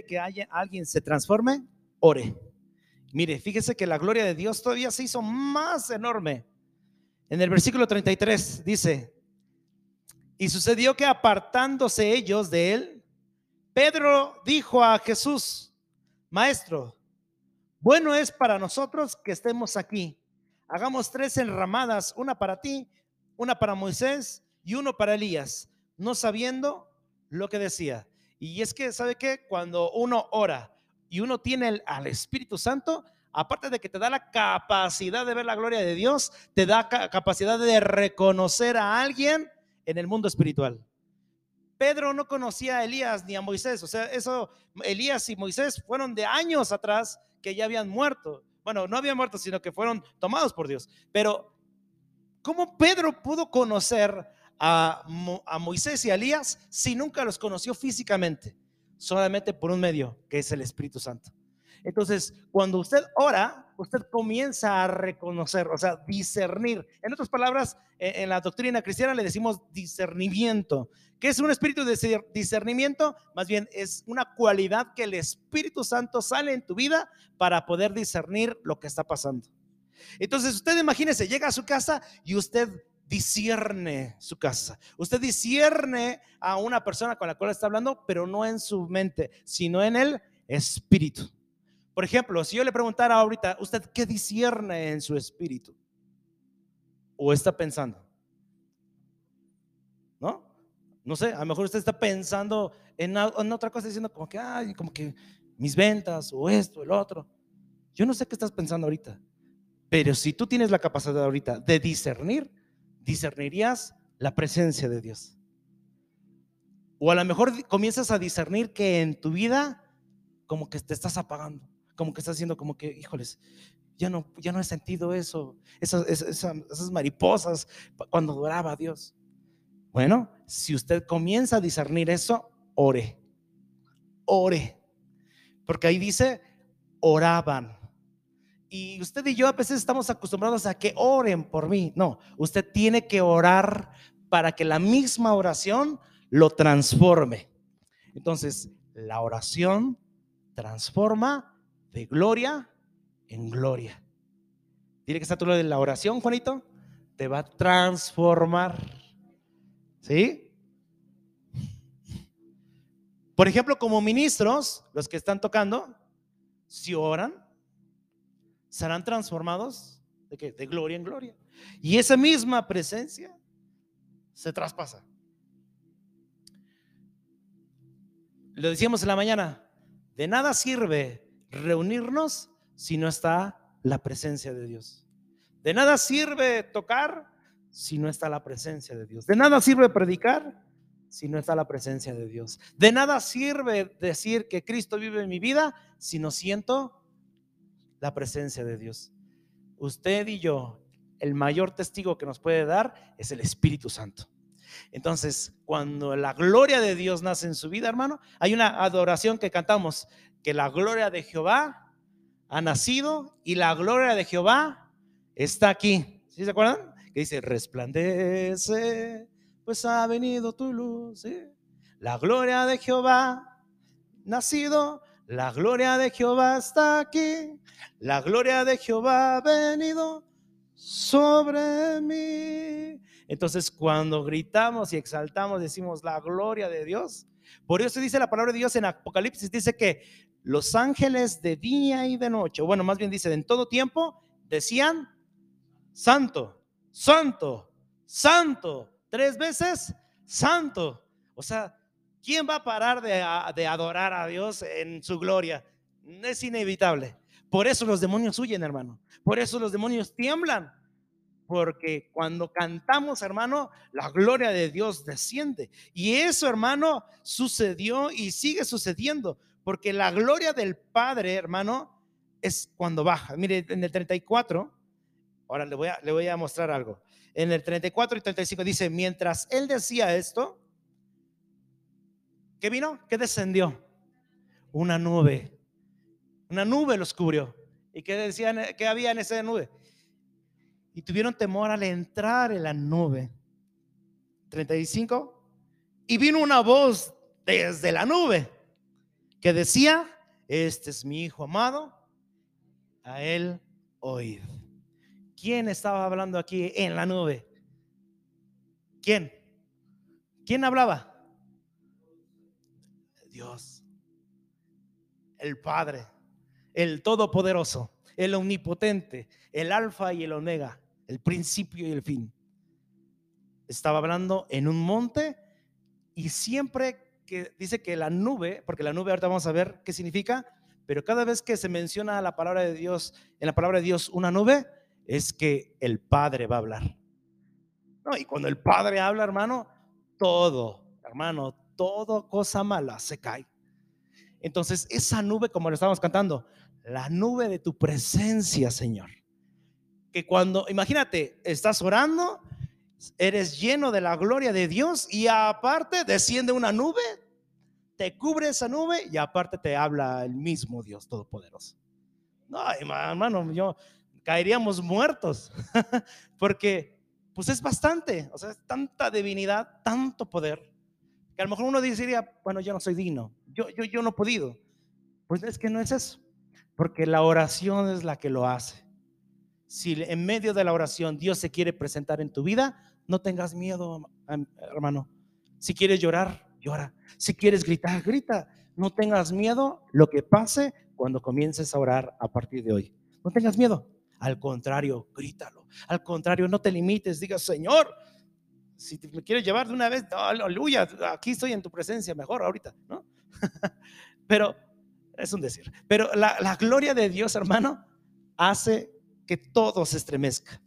que haya, alguien se transforme, ore. Mire, fíjese que la gloria de Dios todavía se hizo más enorme. En el versículo 33 dice, y sucedió que apartándose ellos de él, Pedro dijo a Jesús, Maestro, bueno es para nosotros que estemos aquí. Hagamos tres enramadas, una para ti, una para Moisés y uno para Elías, no sabiendo lo que decía. Y es que, ¿sabe qué? Cuando uno ora y uno tiene al Espíritu Santo, aparte de que te da la capacidad de ver la gloria de Dios, te da capacidad de reconocer a alguien en el mundo espiritual. Pedro no conocía a Elías ni a Moisés, o sea, eso, Elías y Moisés fueron de años atrás que ya habían muerto. Bueno, no habían muerto, sino que fueron tomados por Dios. Pero, ¿cómo Pedro pudo conocer a, Moisés y a Elías si nunca los conoció físicamente, solamente por un medio, que es el Espíritu Santo. Entonces, cuando usted ora, usted comienza a reconocer, o sea, discernir. En otras palabras, e, en la doctrina cristiana le decimos discernimiento. ¿Qué es un espíritu de discernimiento? Más bien es una cualidad que el Espíritu Santo sale en tu vida para poder discernir lo que está pasando. Entonces, usted imagínese, llega a su casa y usted discierne su casa. Usted discierne a una persona con la cual está hablando, pero no en su mente, sino en el espíritu. Por ejemplo, si yo le preguntara ahorita, ¿usted qué discierne en su espíritu? ¿O está pensando? ¿No? No sé, a lo mejor usted está pensando en, otra cosa, diciendo como que, ay, como que mis ventas o esto, el otro. Yo no sé qué estás pensando ahorita, pero si tú tienes la capacidad ahorita de discernir, discernirías la presencia de Dios. O a lo mejor comienzas a discernir que en tu vida como que te estás apagando, como que estás haciendo como que, híjoles, ya no, ya no he sentido eso, esas, esas, mariposas cuando adoraba a Dios. Bueno, si usted comienza a discernir eso, ore, ore, porque ahí dice, oraban. Y usted y yo a veces estamos acostumbrados a que oren por mí. No, usted tiene que orar para que la misma oración lo transforme. Entonces, la oración transforma de gloria en gloria. Tiene que estar tú lo de la oración, Juanito, te va a transformar. ¿Sí? Por ejemplo, como ministros, los que están tocando, si oran, serán transformados de, de gloria en gloria. Y esa misma presencia se traspasa. Lo decíamos en la mañana, de nada sirve reunirnos si no está la presencia de Dios. De nada sirve tocar si no está la presencia de Dios. De nada sirve predicar si no está la presencia de Dios. De nada sirve decir que Cristo vive en mi vida si no siento la presencia de Dios. Usted y yo, el mayor testigo que nos puede dar es el Espíritu Santo. Entonces, cuando la gloria de Dios nace en su vida, hermano, hay una adoración que cantamos, que la gloria de Jehová ha nacido y la gloria de Jehová está aquí. ¿Sí se acuerdan? Que dice, resplandece, pues ha venido tu luz. La gloria de Jehová nacido la gloria de Jehová está aquí. La gloria de Jehová ha venido sobre mí. Entonces, cuando gritamos y exaltamos, decimos la gloria de Dios. Por eso dice la palabra de Dios en Apocalipsis, dice que los ángeles de día y de noche, bueno, más bien dice, en todo tiempo, decían, santo, santo, santo, tres veces, santo. O sea, ¿Quién va a parar de, adorar a Dios en su gloria? Es inevitable. Por eso los demonios huyen, hermano. Por eso los demonios tiemblan. Porque cuando cantamos, hermano, la gloria de Dios desciende. Y eso, hermano, sucedió y sigue sucediendo. Porque la gloria del Padre, hermano, es cuando baja. Mire, en el 34, ahora le voy a, le voy a mostrar algo. En el 34 y 35 dice, mientras él decía esto, ¿Qué vino? ¿Qué descendió? Una nube. Una nube los cubrió. ¿Y qué decían que había en esa nube? Y tuvieron temor al entrar en la nube. 35. Y vino una voz desde la nube. que decía, este es mi hijo amado, a él oíd. ¿Quién estaba hablando aquí en la nube? ¿Quién? ¿Quién hablaba? Dios, el Padre, el Todopoderoso, el Omnipotente, el Alfa y el Omega, el principio y el fin. Estaba hablando en un monte y siempre que dice que la nube, porque la nube ahorita vamos a ver qué significa, pero cada vez que se menciona la palabra de Dios, en la palabra de Dios una nube, es que el Padre va a hablar. No, y cuando el Padre habla, hermano, todo, hermano, todo cosa mala se cae. Entonces, esa nube, como lo estábamos cantando, la nube de tu presencia, Señor. Que cuando, imagínate, estás orando, eres lleno de la gloria de Dios y aparte desciende una nube, te cubre esa nube y aparte te habla el mismo Dios Todopoderoso. No, hermano, yo caeríamos muertos porque pues es bastante, o sea, es tanta divinidad, tanto poder, a lo mejor uno diría, bueno, yo no soy digno, yo, yo, yo no he podido. Pues es que no es eso, porque la oración es la que lo hace. Si en medio de la oración Dios se quiere presentar en tu vida, no tengas miedo, hermano. Si quieres llorar, llora. Si quieres gritar, grita. No tengas miedo lo que pase cuando comiences a orar a partir de hoy. No tengas miedo. Al contrario, grítalo. Al contrario, no te limites. Diga, Señor, si me quieres llevar de una vez, aleluya, aquí estoy en tu presencia, mejor ahorita, ¿no? Pero es un decir. Pero la, la gloria de Dios, hermano, hace que todo se estremezca.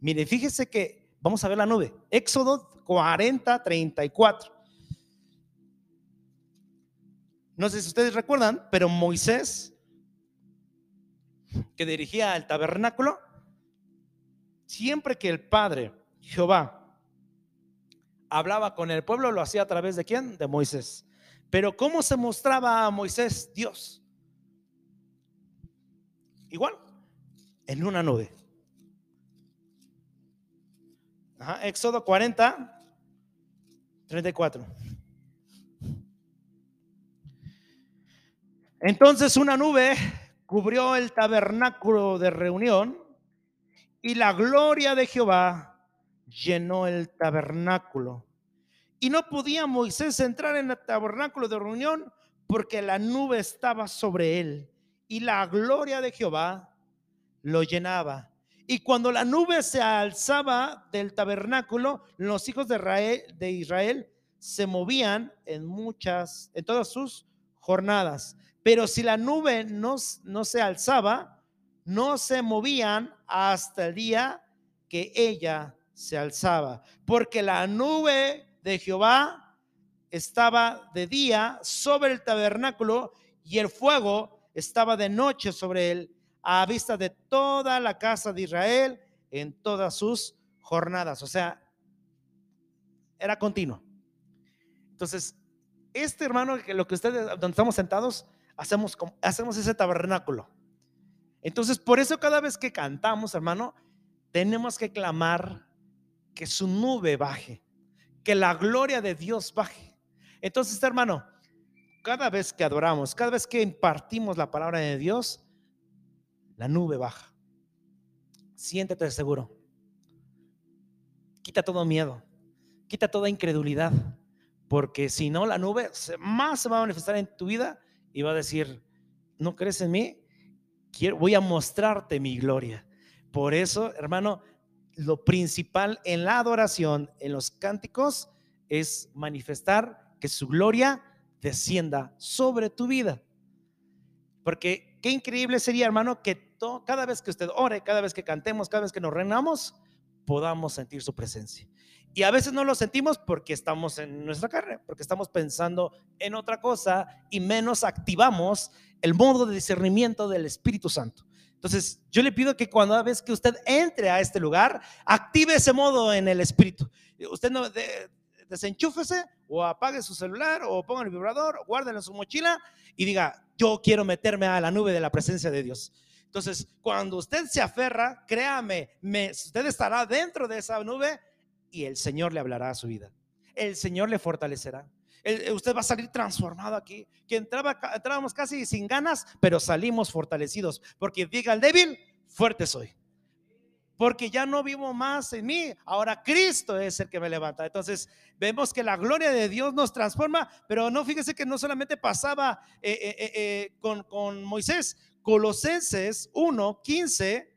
Mire, fíjese que vamos a ver la nube. Éxodo 40, 34. No sé si ustedes recuerdan, pero Moisés que dirigía el tabernáculo, siempre que el Padre, Jehová, hablaba con el pueblo, lo hacía a través de quién? De Moisés. Pero ¿cómo se mostraba a Moisés Dios? Igual, en una nube. Éxodo 40, 34. Entonces una nube cubrió el tabernáculo de reunión y la gloria de Jehová llenó el tabernáculo. Y no podía Moisés entrar en el tabernáculo de reunión porque la nube estaba sobre él y la gloria de Jehová lo llenaba. Y cuando la nube se alzaba del tabernáculo, los hijos de Israel, de Israel se movían en muchas, en todas sus jornadas. Pero si la nube no, no se alzaba, no se movían hasta el día que ella se alzaba. Porque la nube de Jehová estaba de día sobre el tabernáculo y el fuego estaba de noche sobre él a vista de toda la casa de Israel en todas sus jornadas. O sea, era continuo. Entonces, este hermano, lo que ustedes, donde estamos sentados, hacemos, hacemos ese tabernáculo. Entonces, por eso cada vez que cantamos, hermano, tenemos que clamar que su nube baje, que la gloria de Dios baje. Entonces, hermano, cada vez que adoramos, cada vez que impartimos la palabra de Dios, la nube baja. Siéntete seguro. Quita todo miedo, quita toda incredulidad, porque si no, la nube más se va a manifestar en tu vida y va a decir, ¿no crees en mí? Quiero, voy a mostrarte mi gloria. Por eso, hermano, lo principal en la adoración, en los cánticos, es manifestar que su gloria descienda sobre tu vida. Porque qué increíble sería, hermano, que cada vez que usted ore, cada vez que cantemos, cada vez que nos reinamos, podamos sentir su presencia. Y a veces no lo sentimos porque estamos en nuestra carne, porque estamos pensando en otra cosa y menos activamos el modo de discernimiento del Espíritu Santo. Entonces, yo le pido que cuando vez que usted entre a este lugar, active ese modo en el Espíritu. Usted no desenchúfese o apague su celular o ponga el vibrador, o guárdelo en su mochila y diga, yo quiero meterme a la nube de la presencia de Dios. Entonces, cuando usted se aferra, créame, me, usted estará dentro de esa nube y el Señor le hablará a su vida. El Señor le fortalecerá. Eh, usted va a salir transformado aquí. Que entraba, entrábamos casi sin ganas, pero salimos fortalecidos. Porque diga el débil, fuerte soy. Porque ya no vivo más en mí, ahora Cristo es el que me levanta. Entonces vemos que la gloria de Dios nos transforma, pero no fíjese que no solamente pasaba eh, eh, con, con Moisés, Colosenses 1, 15,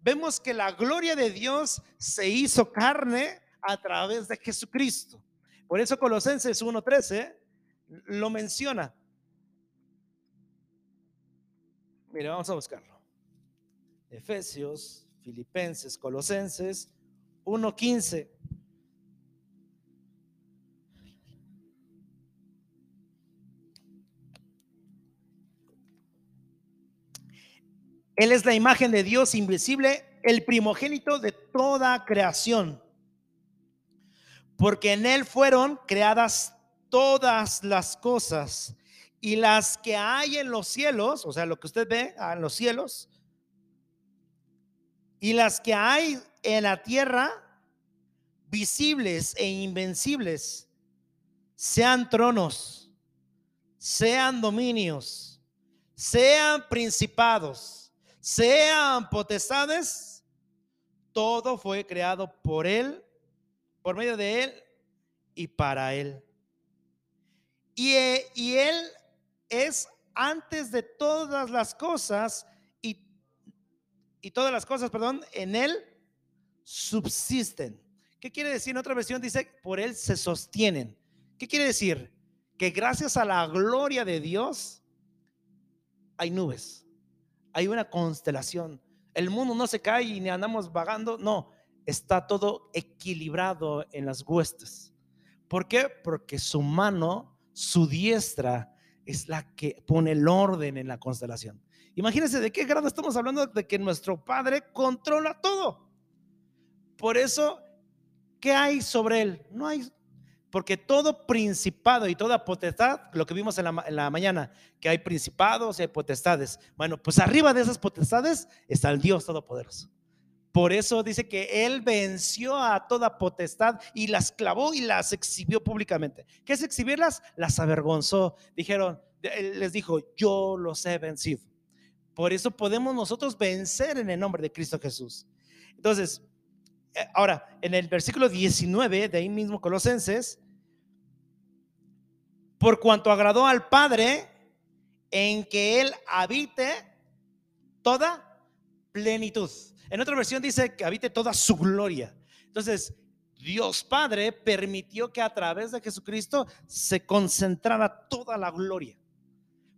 vemos que la gloria de Dios se hizo carne a través de Jesucristo. Por eso Colosenses 1.13 lo menciona. Mire, vamos a buscarlo. Efesios, Filipenses, Colosenses 1.15. Él es la imagen de Dios invisible, el primogénito de toda creación porque en Él fueron creadas todas las cosas y las que hay en los cielos, o sea, lo que usted ve ah, en los cielos, y las que hay en la tierra, visibles e invencibles, sean tronos, sean dominios, sean principados, sean potestades, todo fue creado por Él por medio de Él y para Él. Y, eh, y Él es antes de todas las cosas y, y todas las cosas, perdón, en Él subsisten. ¿Qué quiere decir? En otra versión dice, por Él se sostienen. ¿Qué quiere decir? Que gracias a la gloria de Dios hay nubes, hay una constelación. El mundo no se cae y ni andamos vagando, no, está todo equilibrado en las huestes. ¿Por qué? Porque su mano, su diestra, es la que pone el orden en la constelación. Imagínense de qué grado estamos hablando de que nuestro Padre controla todo. Por eso, ¿qué hay sobre él? No hay, porque todo principado y toda potestad, lo que vimos en la, en la mañana, que hay principados y hay potestades. Bueno, pues arriba de esas potestades está el Dios Todopoderoso. Por eso dice que él venció a toda potestad y las clavó y las exhibió públicamente. ¿Qué es exhibirlas? Las avergonzó. Dijeron, les dijo, yo los he vencido. Por eso podemos nosotros vencer en el nombre de Cristo Jesús. Entonces, eh, ahora, en el versículo 19 de ahí mismo Colosenses, por cuanto agradó al Padre en que Él habite toda plenitud. En otra versión dice que habite toda su gloria. Entonces, Dios Padre permitió que a través de Jesucristo se concentrara toda la gloria.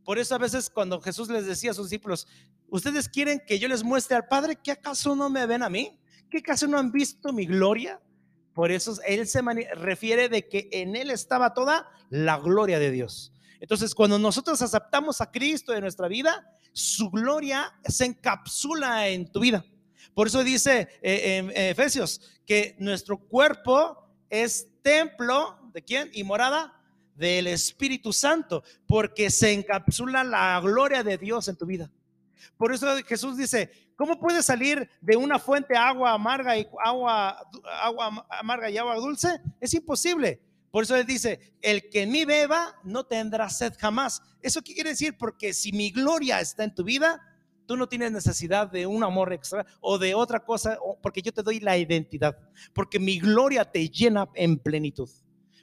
Por eso a veces cuando Jesús les decía a sus discípulos, ustedes quieren que yo les muestre al Padre, ¿qué acaso no me ven a mí? ¿Qué acaso no han visto mi gloria? Por eso Él se refiere de que en Él estaba toda la gloria de Dios. Entonces, cuando nosotros aceptamos a Cristo en nuestra vida, su gloria se encapsula en tu vida. Por eso dice eh, en Efesios que nuestro cuerpo es templo de quién y morada del Espíritu Santo, porque se encapsula la gloria de Dios en tu vida. Por eso Jesús dice, ¿cómo puede salir de una fuente agua amarga y agua, agua amarga y agua dulce? Es imposible. Por eso él dice, el que en mí beba no tendrá sed jamás. ¿Eso qué quiere decir? Porque si mi gloria está en tu vida, Tú no tienes necesidad de un amor extra o de otra cosa, porque yo te doy la identidad, porque mi gloria te llena en plenitud.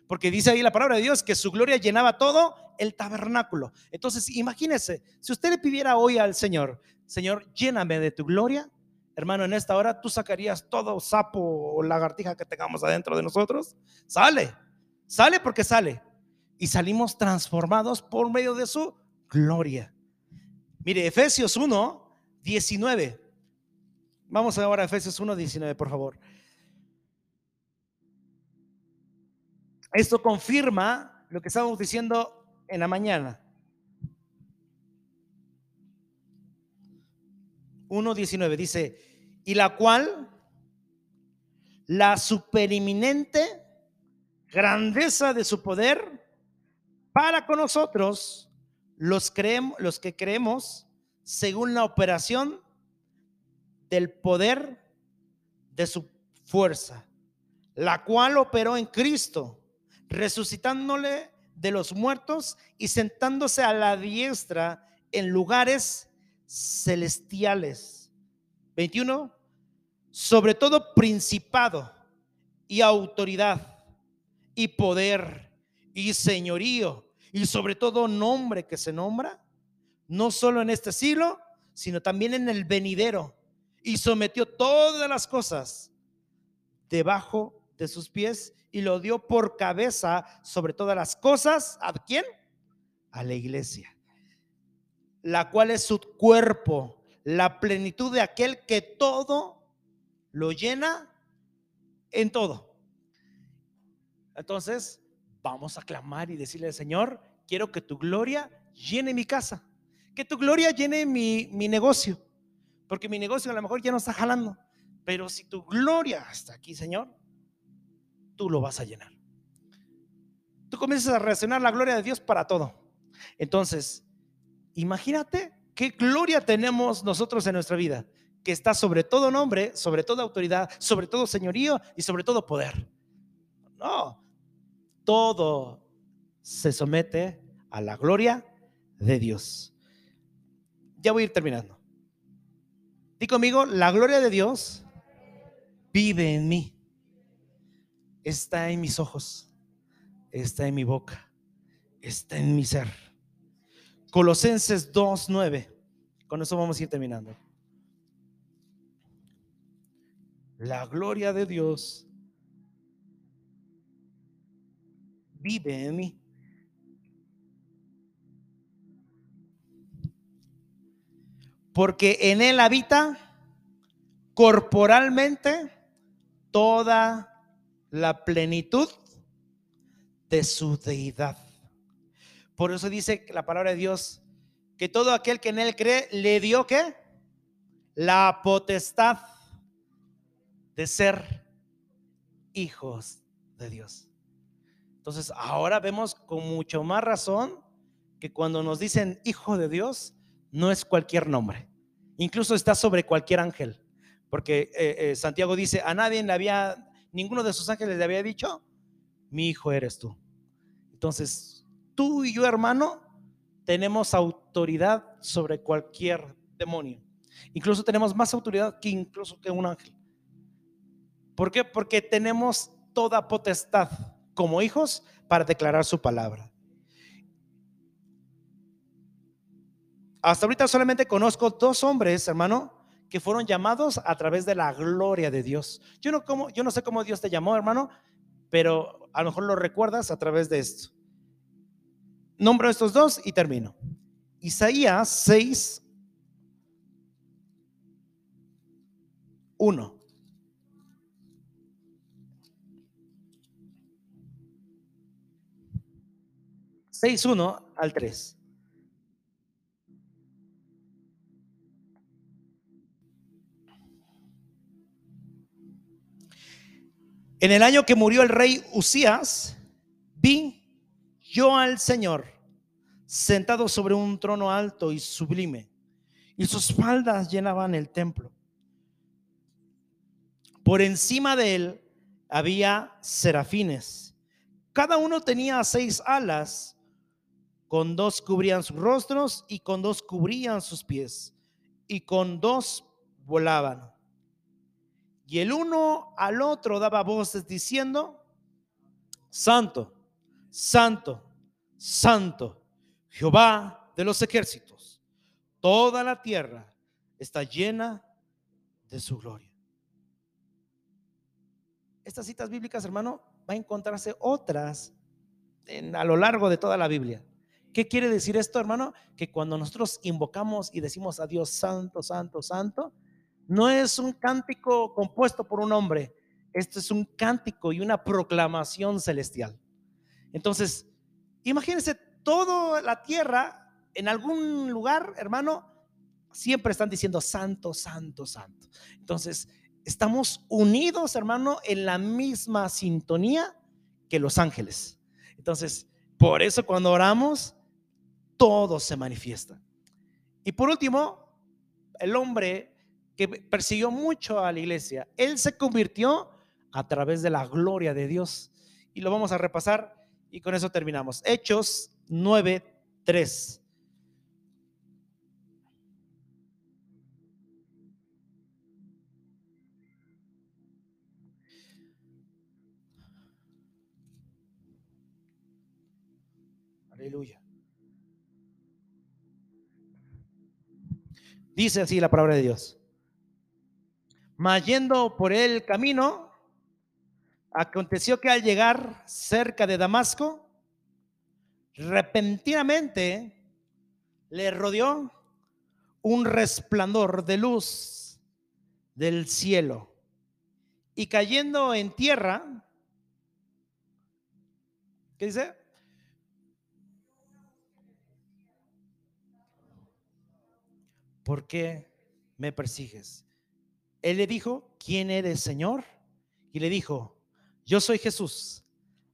Porque dice ahí la palabra de Dios que su gloria llenaba todo el tabernáculo. Entonces, imagínese, si usted le pidiera hoy al Señor, Señor, lléname de tu gloria, hermano, en esta hora tú sacarías todo sapo o lagartija que tengamos adentro de nosotros. Sale, sale porque sale. Y salimos transformados por medio de su gloria. Mire, Efesios 1, 19. Vamos ahora a Efesios 1, 19, por favor. Esto confirma lo que estábamos diciendo en la mañana. 1.19 dice, y la cual la supereminente grandeza de su poder para con nosotros los, los que creemos según la operación del poder de su fuerza, la cual operó en Cristo, resucitándole de los muertos y sentándose a la diestra en lugares celestiales. 21. Sobre todo principado y autoridad y poder y señorío y sobre todo nombre que se nombra, no solo en este siglo, sino también en el venidero. Y sometió todas las cosas debajo de sus pies y lo dio por cabeza sobre todas las cosas. ¿A quién? A la iglesia, la cual es su cuerpo, la plenitud de aquel que todo lo llena en todo. Entonces, vamos a clamar y decirle, Señor, quiero que tu gloria llene mi casa, que tu gloria llene mi, mi negocio, porque mi negocio a lo mejor ya no está jalando, pero si tu gloria está aquí, Señor, tú lo vas a llenar. Tú comienzas a reaccionar la gloria de Dios para todo. Entonces, imagínate qué gloria tenemos nosotros en nuestra vida, que está sobre todo nombre, sobre toda autoridad, sobre todo señorío y sobre todo poder. No, todo se somete a la gloria de Dios. Ya voy a ir terminando. Di conmigo, la gloria de Dios vive en mí. Está en mis ojos, está en mi boca, está en mi ser. Colosenses 2.9. Con eso vamos a ir terminando. La gloria de Dios vive en mí. Porque en Él habita corporalmente toda la plenitud de su deidad. Por eso dice la palabra de Dios que todo aquel que en Él cree le dio la potestad de ser hijos de Dios. Entonces, ahora vemos con mucho más razón que cuando nos dicen hijo de Dios, no es cualquier nombre. Incluso está sobre cualquier ángel. Porque eh, eh, Santiago dice, a nadie le había, ninguno de sus ángeles le había dicho, mi hijo eres tú. Entonces, tú y yo, hermano, tenemos autoridad sobre cualquier demonio. Incluso tenemos más autoridad que incluso que un ángel. ¿Por qué? Porque tenemos toda potestad como hijos para declarar su palabra. Hasta ahorita solamente conozco dos hombres, hermano, que fueron llamados a través de la gloria de Dios. Yo no, como, yo no sé cómo Dios te llamó, hermano, pero a lo mejor lo recuerdas a través de esto. Nombro estos dos y termino. Isaías 6, 1. 6.1 al 3. En el año que murió el rey Usías, vi yo al Señor sentado sobre un trono alto y sublime, y sus faldas llenaban el templo. Por encima de él había serafines. Cada uno tenía seis alas con dos cubrían sus rostros y con dos cubrían sus pies, y con dos volaban. Y el uno al otro daba voces diciendo, Santo, Santo, Santo, Jehová de los ejércitos, toda la tierra está llena de su gloria. Estas citas bíblicas, hermano, va a encontrarse otras a lo largo de toda la Biblia. ¿Qué quiere decir esto, hermano? Que cuando nosotros invocamos y decimos a Dios santo, santo, santo, no es un cántico compuesto por un hombre, esto es un cántico y una proclamación celestial. Entonces, imagínense toda la tierra en algún lugar, hermano, siempre están diciendo santo, santo, santo. Entonces, estamos unidos, hermano, en la misma sintonía que los ángeles. Entonces, por eso cuando oramos, todo se manifiesta. Y por último, el hombre que persiguió mucho a la iglesia, él se convirtió a través de la gloria de Dios. y lo vamos a repasar y con eso terminamos. Hechos 9, 3. Aleluya. Dice así la palabra de Dios. Mas yendo por el camino, aconteció que al llegar cerca de Damasco, repentinamente le rodeó un resplandor de luz del cielo. Y cayendo en tierra, ¿qué dice? ¿Por qué me persigues? Él le dijo, ¿quién eres, Señor? Y le dijo, yo soy Jesús,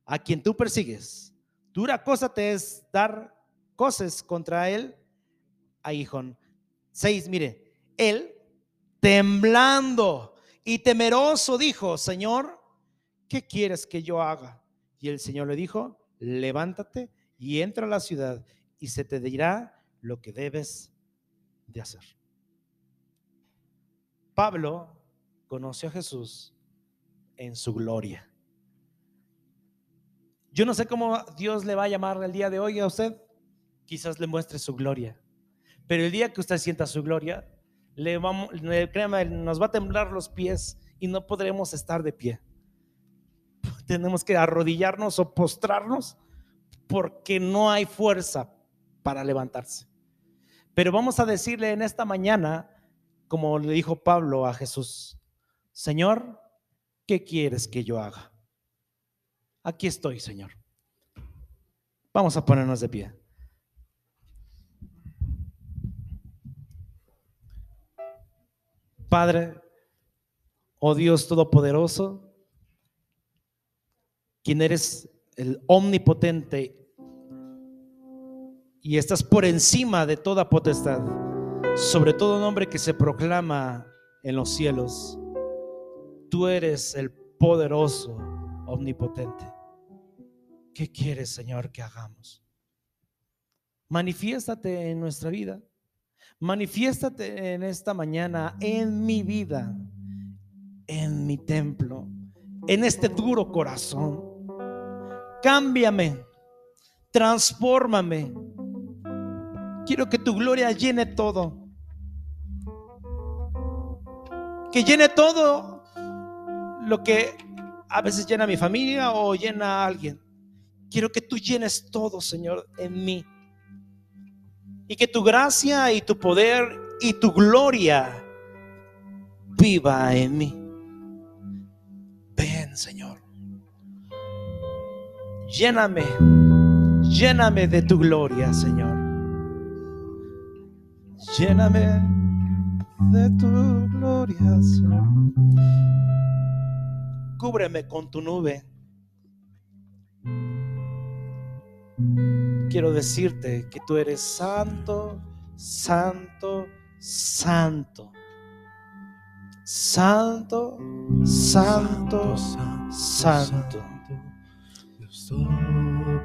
a quien tú persigues. Dura cosa te es dar cosas contra él, Hijón. Seis, mire, él, temblando y temeroso, dijo, Señor, ¿qué quieres que yo haga? Y el Señor le dijo, levántate y entra a la ciudad y se te dirá lo que debes hacer. Pablo conoció a Jesús en su gloria. Yo no sé cómo Dios le va a llamar el día de hoy a usted. Quizás le muestre su gloria. Pero el día que usted sienta su gloria, le vamos, créame, nos va a temblar los pies y no podremos estar de pie. Tenemos que arrodillarnos o postrarnos porque no hay fuerza para levantarse. Pero vamos a decirle en esta mañana, como le dijo Pablo a Jesús, Señor, ¿qué quieres que yo haga? Aquí estoy, Señor. Vamos a ponernos de pie. Padre, oh Dios Todopoderoso, quien eres el omnipotente y estás por encima de toda potestad, sobre todo nombre que se proclama en los cielos. Tú eres el poderoso, omnipotente. ¿Qué quieres, Señor, que hagamos? Manifiéstate en nuestra vida. Manifiéstate en esta mañana, en mi vida, en mi templo, en este duro corazón. Cámbiame, transfórmame Quiero que tu gloria llene todo. Que llene todo lo que a veces llena mi familia o llena a alguien. Quiero que tú llenes todo, Señor, en mí. Y que tu gracia y tu poder y tu gloria viva en mí. Ven, Señor. Lléname, lléname de tu gloria, Señor. Lléname de tu gloria, Señor. Cúbreme con tu nube. Quiero decirte que tú eres santo, santo, santo. Santo, santo, santo. santo. Dios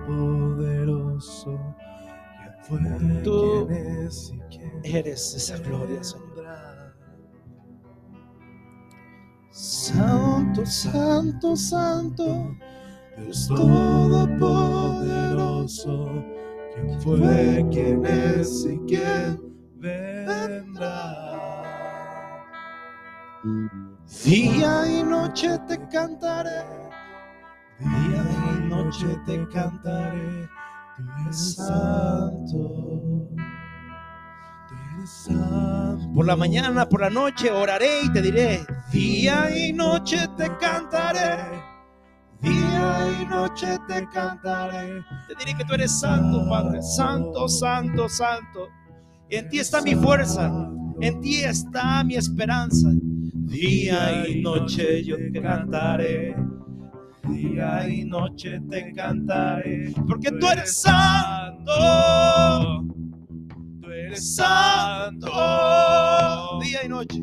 poderoso Tú eres esa gloria, Señor. Santo, santo, santo, Dios todopoderoso, quien fue, quien es y quien vendrá. Día y noche te cantaré, día y noche te cantaré Tú eres santo. Por la mañana, por la noche oraré y te diré, día y noche te cantaré. Día y noche te cantaré. Te diré que tú eres santo, Padre. Santo, santo, santo. En ti está mi fuerza. En ti está mi esperanza. Día y noche yo te cantaré día y noche te cantaré, porque tú eres santo, santo. Día y noche.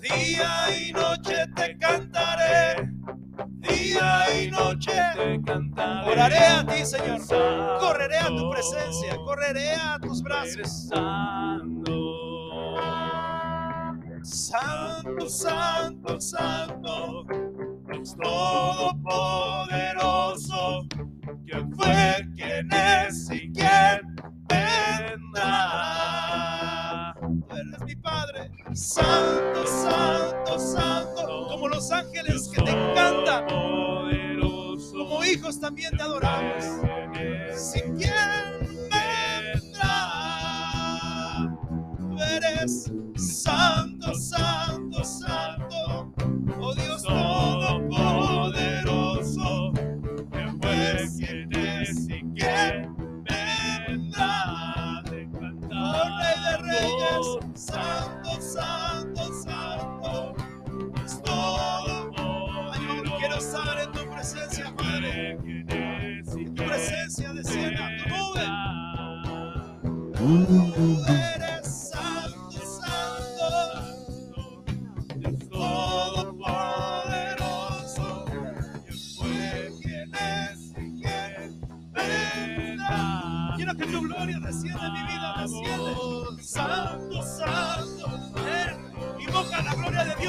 Día y noche te cantaré. Día y noche te cantaré. Oraré a ti, Señor. Correré a tu presencia. Correré a tus brazos. Santo. Santo, santo, santo, es todopoderoso, quien fue, quien es y quien mi Padre, santo, santo, santo, como los ángeles que te encantan. Como hijos también te adoramos.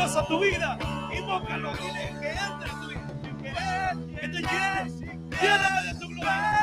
Dios a tu vida. Invócalo, dile que entre a tu vida. Que te llene, lléname de tu gloria.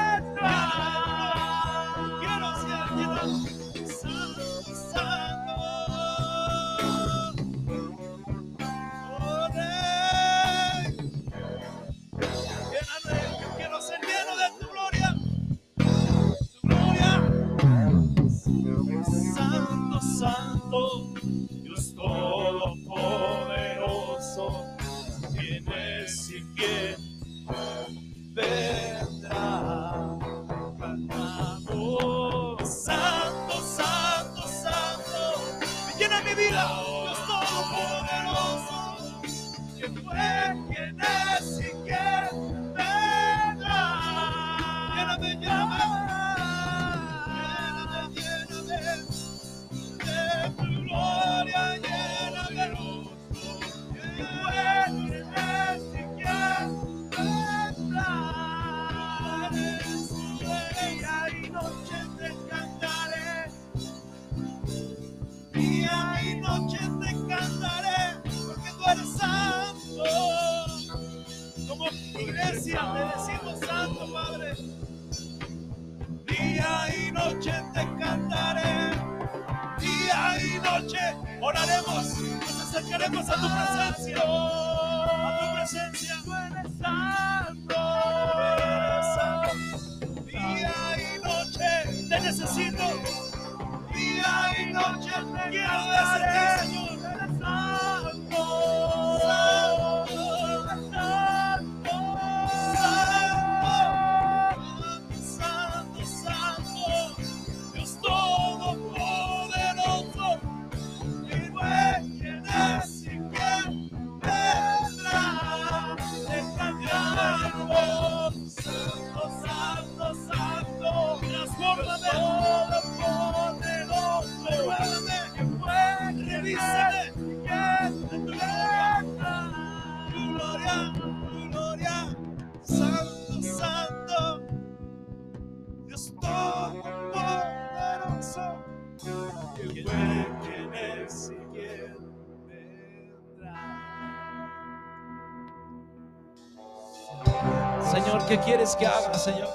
quieres que haga, Señor.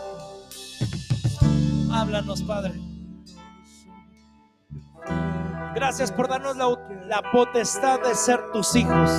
Háblanos, Padre. Gracias por darnos la potestad de ser tus hijos.